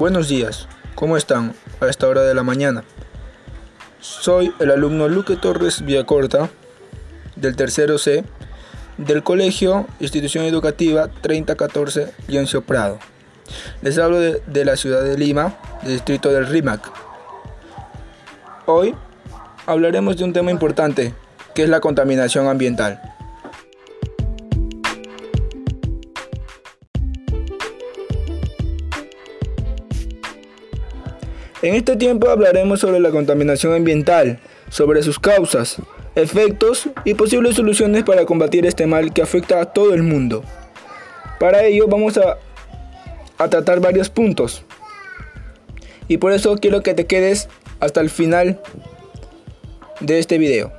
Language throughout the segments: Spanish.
Buenos días, ¿cómo están a esta hora de la mañana? Soy el alumno Luque Torres Villacorta del tercero C del Colegio Institución Educativa 3014 Leoncio Prado. Les hablo de, de, la ciudad de Lima, del distrito del RIMAC. Hoy hablaremos de un tema importante, que es la contaminación ambiental. En este tiempo hablaremos sobre la contaminación ambiental, sobre sus causas, efectos y posibles soluciones para combatir este mal que afecta a todo el mundo. Para ello vamos a, a tratar varios puntos. Y por eso quiero que te quedes hasta el final de este video.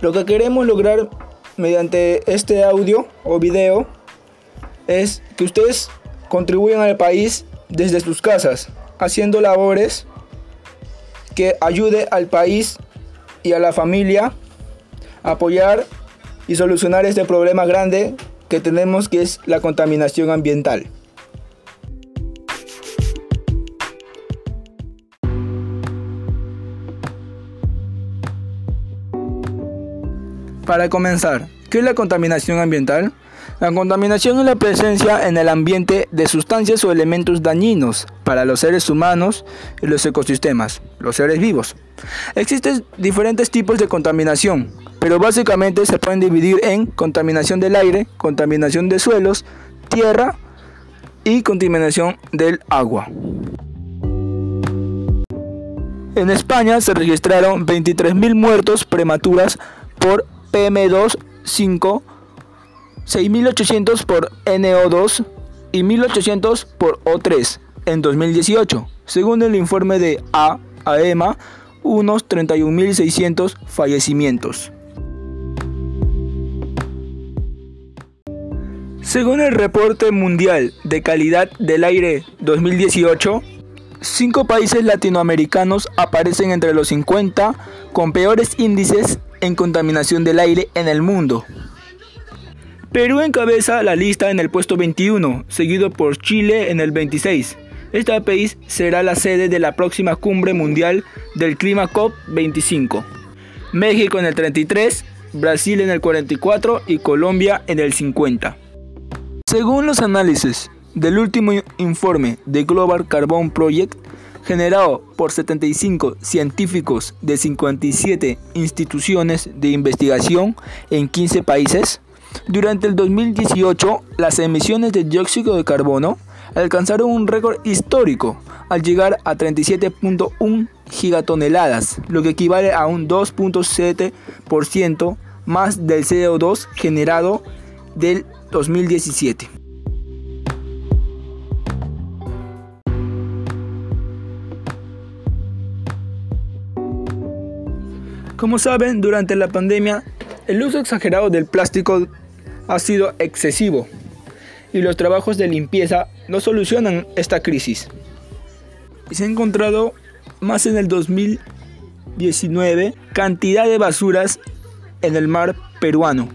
Lo que queremos lograr mediante este audio o video es que ustedes contribuyan al país desde sus casas, haciendo labores que ayude al país y a la familia a apoyar y solucionar este problema grande que tenemos que es la contaminación ambiental. Para comenzar, ¿qué es la contaminación ambiental? La contaminación es la presencia en el ambiente de sustancias o elementos dañinos para los seres humanos y los ecosistemas, los seres vivos. Existen diferentes tipos de contaminación, pero básicamente se pueden dividir en contaminación del aire, contaminación de suelos, tierra y contaminación del agua. En España se registraron 23.000 muertos prematuras por PM2,5, 6.800 por NO2 y 1.800 por O3 en 2018, según el informe de AEMA, unos 31.600 fallecimientos. Según el reporte mundial de calidad del aire 2018, cinco países latinoamericanos aparecen entre los 50 con peores índices en contaminación del aire en el mundo. Perú encabeza la lista en el puesto 21, seguido por Chile en el 26. Este país será la sede de la próxima cumbre mundial del clima COP25. México en el 33, Brasil en el 44 y Colombia en el 50. Según los análisis del último informe de Global Carbon Project, generado por 75 científicos de 57 instituciones de investigación en 15 países, durante el 2018 las emisiones de dióxido de carbono alcanzaron un récord histórico al llegar a 37.1 gigatoneladas, lo que equivale a un 2.7% más del CO2 generado del 2017. Como saben, durante la pandemia, el uso exagerado del plástico ha sido excesivo y los trabajos de limpieza no solucionan esta crisis. Se ha encontrado más en el 2019 cantidad de basuras en el mar peruano.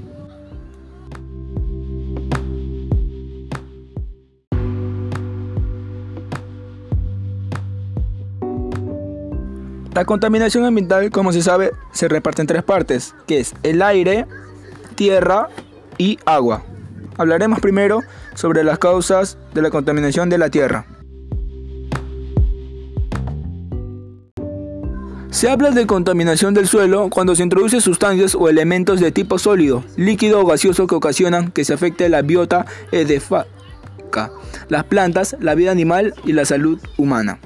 La contaminación ambiental, como se sabe, se reparte en tres partes, que es el aire, tierra y agua. Hablaremos primero sobre las causas de la contaminación de la tierra. Se habla de contaminación del suelo cuando se introduce sustancias o elementos de tipo sólido, líquido o gaseoso que ocasionan que se afecte la biota edefática, las plantas, la vida animal y la salud humana.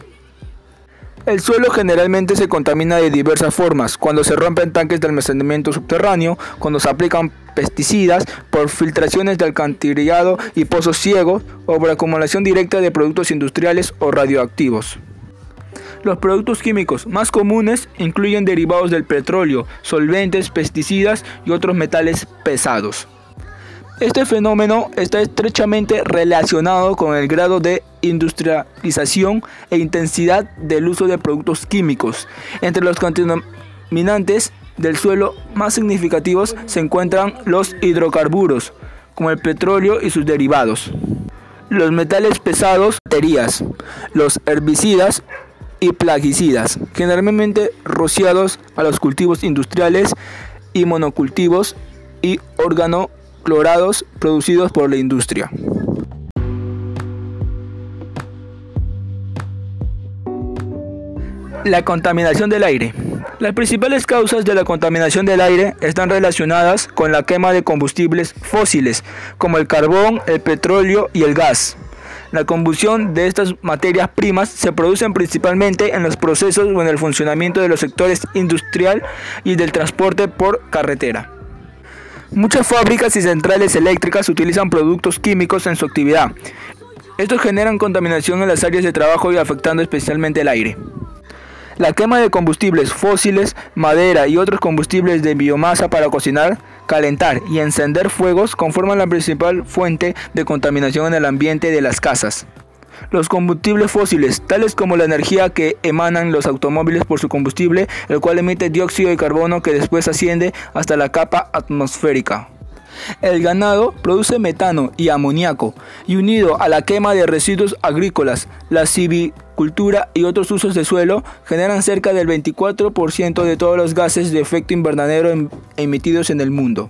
El suelo generalmente se contamina de diversas formas, cuando se rompen tanques de almacenamiento subterráneo, cuando se aplican pesticidas, por filtraciones de alcantarillado y pozos ciegos, o por acumulación directa de productos industriales o radioactivos. Los productos químicos más comunes incluyen derivados del petróleo, solventes, pesticidas y otros metales pesados. Este fenómeno está estrechamente relacionado con el grado de industrialización e intensidad del uso de productos químicos. Entre los contaminantes del suelo más significativos se encuentran los hidrocarburos, como el petróleo y sus derivados, los metales pesados, baterías, los herbicidas y plaguicidas, generalmente rociados a los cultivos industriales y monocultivos y organoclorados producidos por la industria. La contaminación del aire. Las principales causas de la contaminación del aire están relacionadas con la quema de combustibles fósiles, como el carbón, el petróleo y el gas. La combustión de estas materias primas se produce principalmente en los procesos o en el funcionamiento de los sectores industrial y del transporte por carretera. Muchas fábricas y centrales eléctricas utilizan productos químicos en su actividad. Estos generan contaminación en las áreas de trabajo y afectando especialmente el aire. La quema de combustibles fósiles, madera y otros combustibles de biomasa para cocinar, calentar y encender fuegos conforman la principal fuente de contaminación en el ambiente de las casas. Los combustibles fósiles, tales como la energía que emanan los automóviles por su combustible, el cual emite dióxido de carbono que después asciende hasta la capa atmosférica. El ganado produce metano y amoníaco, y unido a la quema de residuos agrícolas, la civicultura y otros usos de suelo generan cerca del 24% de todos los gases de efecto invernadero em-, emitidos en el mundo.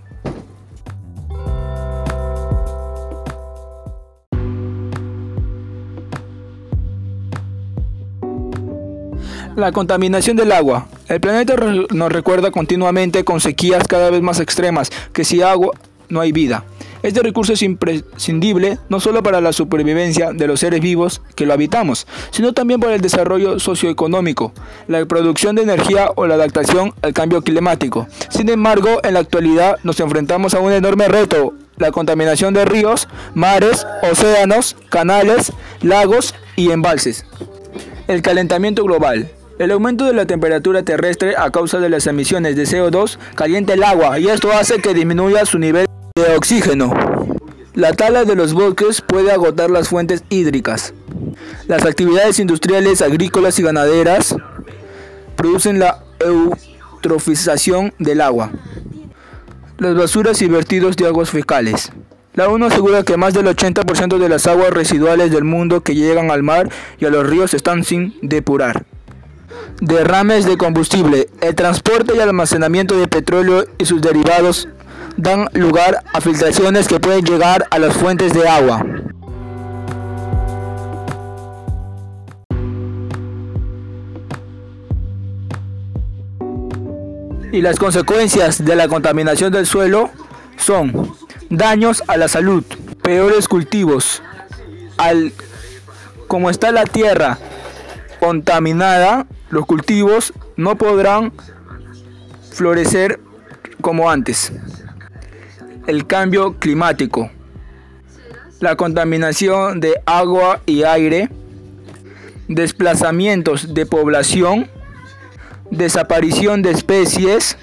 La contaminación del agua. El planeta nos recuerda continuamente con sequías cada vez más extremas que si agua no hay vida. Este recurso es imprescindible no solo para la supervivencia de los seres vivos que lo habitamos, sino también para el desarrollo socioeconómico, la producción de energía o la adaptación al cambio climático. Sin embargo, en la actualidad nos enfrentamos a un enorme reto, la contaminación de ríos, mares, océanos, canales, lagos y embalses. El calentamiento global. El aumento de la temperatura terrestre a causa de las emisiones de CO2 calienta el agua y esto hace que disminuya su nivel de oxígeno. La tala de los bosques puede agotar las fuentes hídricas. Las actividades industriales, agrícolas y ganaderas producen la eutrofización del agua. Las basuras y vertidos de aguas fecales. La ONU asegura que más del 80% de las aguas residuales del mundo que llegan al mar y a los ríos están sin depurar. Derrames de combustible. El transporte y almacenamiento de petróleo y sus derivados dan lugar a filtraciones que pueden llegar a las fuentes de agua. Y las consecuencias de la contaminación del suelo son daños a la salud, peores cultivos, al como está la tierra contaminada, los cultivos no podrán florecer como antes. El cambio climático, la contaminación de agua y aire, desplazamientos de población, desaparición de especies,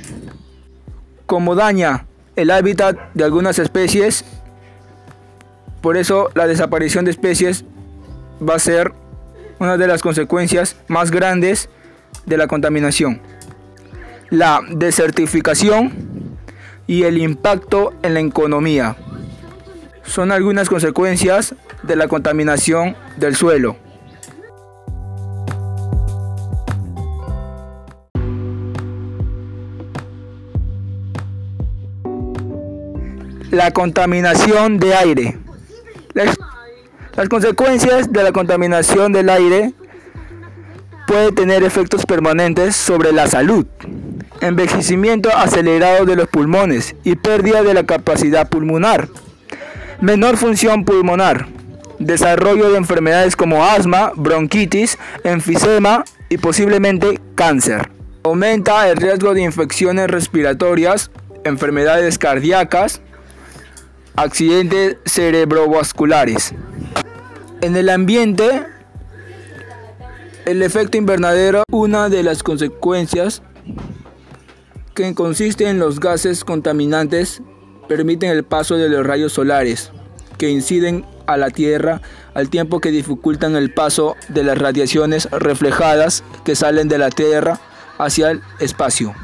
como daña el hábitat de algunas especies, por eso la desaparición de especies va a ser una de las consecuencias más grandes de la contaminación. La desertificación y el impacto en la economía. Son algunas consecuencias de la contaminación del suelo. La contaminación de aire. Las, consecuencias de la contaminación del aire puede tener efectos permanentes sobre la salud envejecimiento acelerado de los pulmones y pérdida de la capacidad pulmonar, menor función pulmonar, desarrollo de enfermedades como asma, bronquitis, enfisema y posiblemente cáncer. Aumenta el riesgo de infecciones respiratorias, enfermedades cardíacas, accidentes cerebrovasculares. En el ambiente, el efecto invernadero, una de las consecuencias que consiste en los gases contaminantes, permiten el paso de los rayos solares que inciden a la Tierra al tiempo que dificultan el paso de las radiaciones reflejadas que salen de la Tierra hacia el espacio.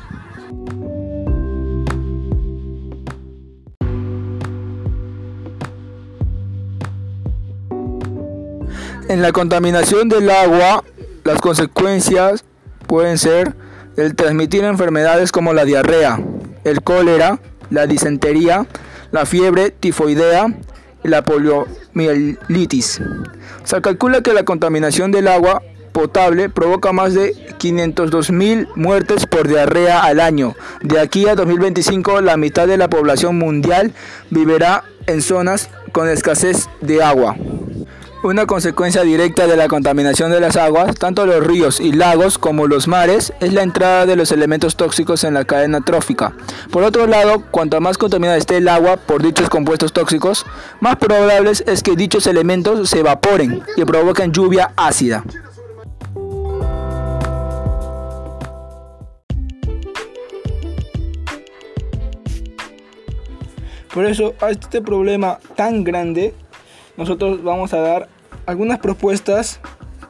En la contaminación del agua las consecuencias pueden ser el transmitir enfermedades como la diarrea, el cólera, la disentería, la fiebre tifoidea y la poliomielitis. Se calcula que la contaminación del agua potable provoca más de 502.000 muertes por diarrea al año. De aquí a 2025 la mitad de la población mundial vivirá en zonas con escasez de agua. Una consecuencia directa de la contaminación de las aguas, tanto los ríos y lagos como los mares, es la entrada de los elementos tóxicos en la cadena trófica. Por otro lado, cuanto más contaminada esté el agua por dichos compuestos tóxicos, más probable es que dichos elementos se evaporen y provoquen lluvia ácida. Por eso a este problema tan grande, nosotros vamos a dar algunas propuestas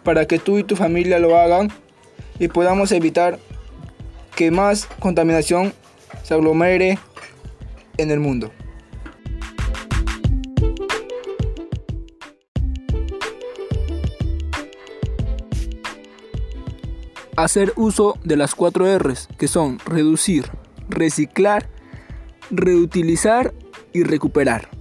para que tú y tu familia lo hagan y podamos evitar que más contaminación se aglomere en el mundo. Hacer uso de las cuatro R's, que son reducir, reciclar, reutilizar y recuperar.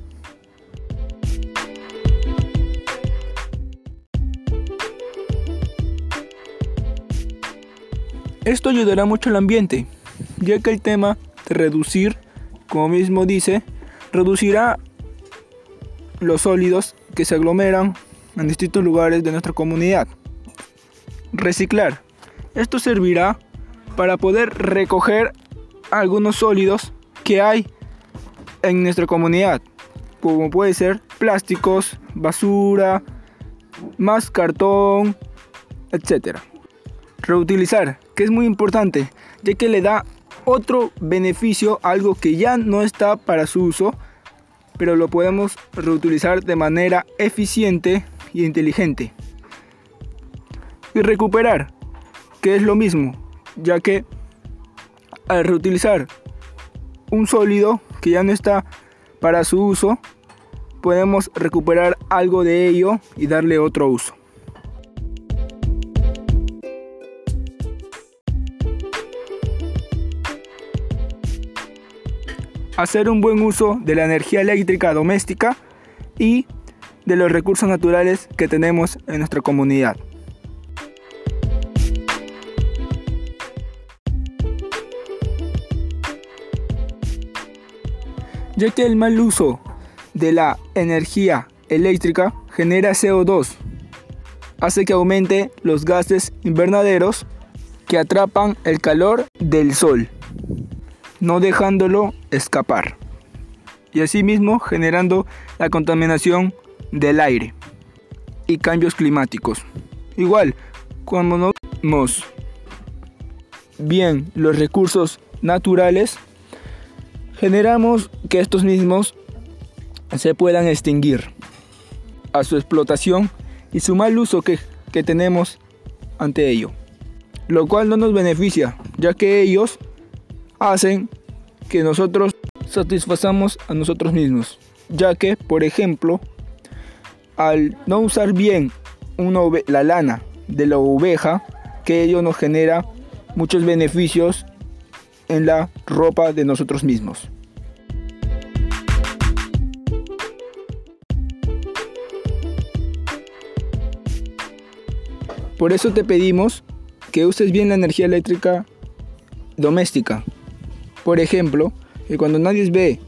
Esto ayudará mucho al ambiente, ya que el tema de reducir, como mismo dice, reducirá los sólidos que se aglomeran en distintos lugares de nuestra comunidad. Reciclar. Esto servirá para poder recoger algunos sólidos que hay en nuestra comunidad, como puede ser plásticos, basura, más cartón, etc. Reutilizar, que es muy importante, ya que le da otro beneficio, algo que ya no está para su uso, pero lo podemos reutilizar de manera eficiente y inteligente. Y recuperar, que es lo mismo, ya que al reutilizar un sólido que ya no está para su uso, podemos recuperar algo de ello y darle otro uso. Hacer un buen uso de la energía eléctrica doméstica y de los recursos naturales que tenemos en nuestra comunidad. ya que el mal uso de la energía eléctrica genera CO2, hace que aumente los gases invernaderos que atrapan el calor del sol, no dejándolo escapar, y asimismo generando la contaminación del aire y cambios climáticos. Igual, cuando no vemos bien los recursos naturales, generamos que estos mismos se puedan extinguir a su explotación y su mal uso que, que tenemos ante ello, lo cual no nos beneficia, ya que ellos hacen que nosotros satisfazamos a nosotros mismos, ya que, por ejemplo, al no usar bien una la lana de la oveja, que ello nos genera muchos beneficios en la ropa de nosotros mismos. Por eso te pedimos que uses bien la energía eléctrica doméstica. Por ejemplo, que cuando nadie ve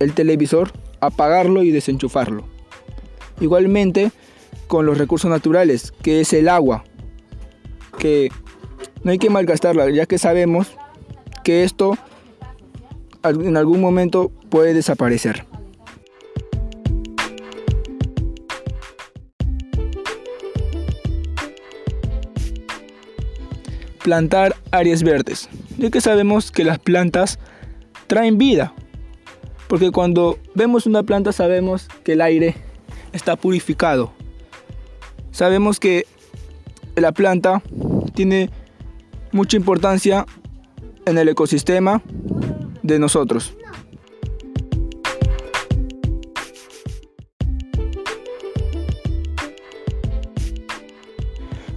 el televisor, apagarlo y desenchufarlo. Igualmente con los recursos naturales, que es el agua, que no hay que malgastarla, ya que sabemos que esto en algún momento puede desaparecer. Plantar áreas verdes, ya que sabemos que las plantas traen vida, porque cuando vemos una planta sabemos que el aire está purificado. Sabemos que la planta tiene mucha importancia en el ecosistema de nosotros.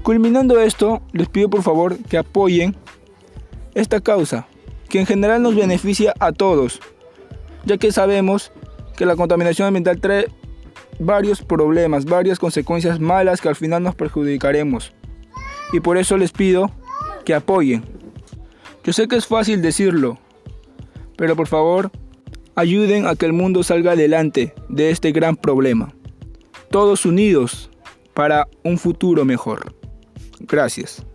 Culminando esto, les pido por favor que apoyen esta causa, que en general nos beneficia a todos, ya que sabemos que la contaminación ambiental trae varios problemas, varias consecuencias malas que al final nos perjudicaremos. Y por eso les pido que apoyen. Yo sé que es fácil decirlo, pero por favor, ayuden a que el mundo salga adelante de este gran problema. Todos unidos para un futuro mejor. Gracias.